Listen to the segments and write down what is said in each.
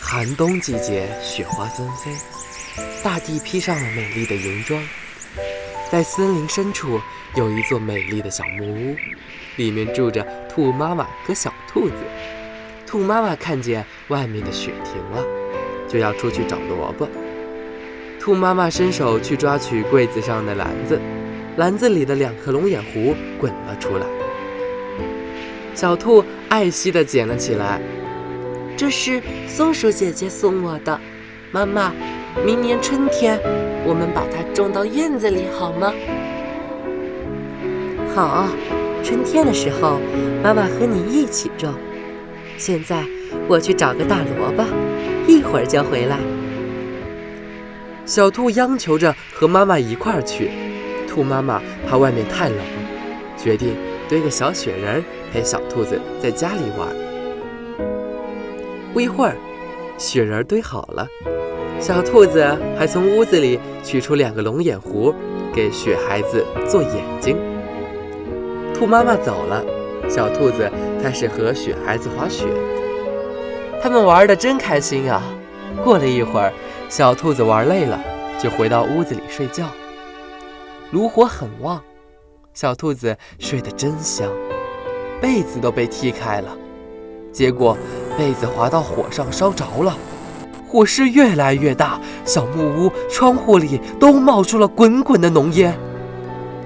寒冬季节，雪花纷飞，大地披上了美丽的银装。在森林深处，有一座美丽的小木屋，里面住着兔妈妈和小兔子。兔妈妈看见外面的雪停了，就要出去找萝卜。兔妈妈伸手去抓取柜子上的篮子，篮子里的两颗龙眼糊滚了出来。小兔爱惜地捡了起来。这是松鼠姐姐送我的，妈妈，明年春天我们把它种到院子里好吗？好，春天的时候妈妈和你一起种。现在我去找个大萝卜，一会儿就回来。小兔央求着和妈妈一块儿去，兔妈妈怕外面太冷，决定堆个小雪人陪小兔子在家里玩。不一会儿，雪人堆好了，小兔子还从屋子里取出两个龙眼壶，给雪孩子做眼睛。兔妈妈走了，小兔子开始和雪孩子滑雪。他们玩的真开心啊！过了一会儿，小兔子玩累了，就回到屋子里睡觉。炉火很旺，小兔子睡得真香，被子都被踢开了。结果被子滑到火上烧着了，火势越来越大，小木屋窗户里都冒出了滚滚的浓烟。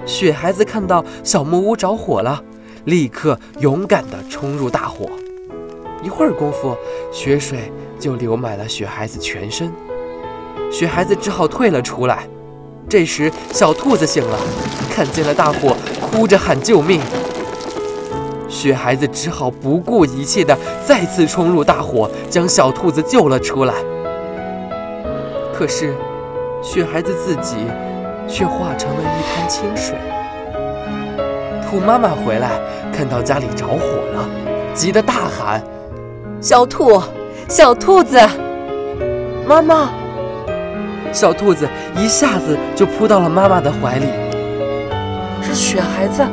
雪孩子看到小木屋着火了，立刻勇敢地冲入大火。一会儿功夫，雪水就流满了雪孩子全身，雪孩子只好退了出来。这时，小兔子醒了，看见了大火，哭着喊救命。雪孩子只好不顾一切地再次冲入大火，将小兔子救了出来。可是，雪孩子自己却化成了一滩清水。兔妈妈回来，看到家里着火了，急得大喊：“小兔，小兔子，妈妈！”小兔子一下子就扑到了妈妈的怀里。是雪孩子。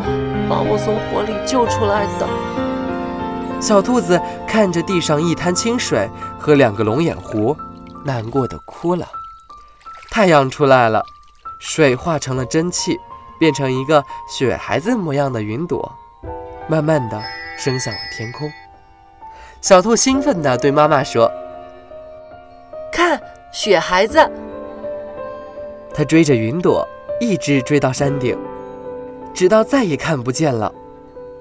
把我从火里救出来的小兔子看着地上一滩清水和两个龙眼糊，难过的哭了。太阳出来了，水化成了蒸汽，变成一个雪孩子模样的云朵，慢慢的升向了天空。小兔兴奋地对妈妈说：“看，雪孩子！”它追着云朵，一直追到山顶。直到再也看不见了，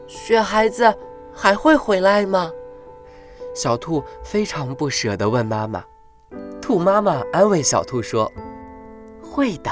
雪孩子还会回来吗？小兔非常不舍地问妈妈。兔妈妈安慰小兔说：“会的。”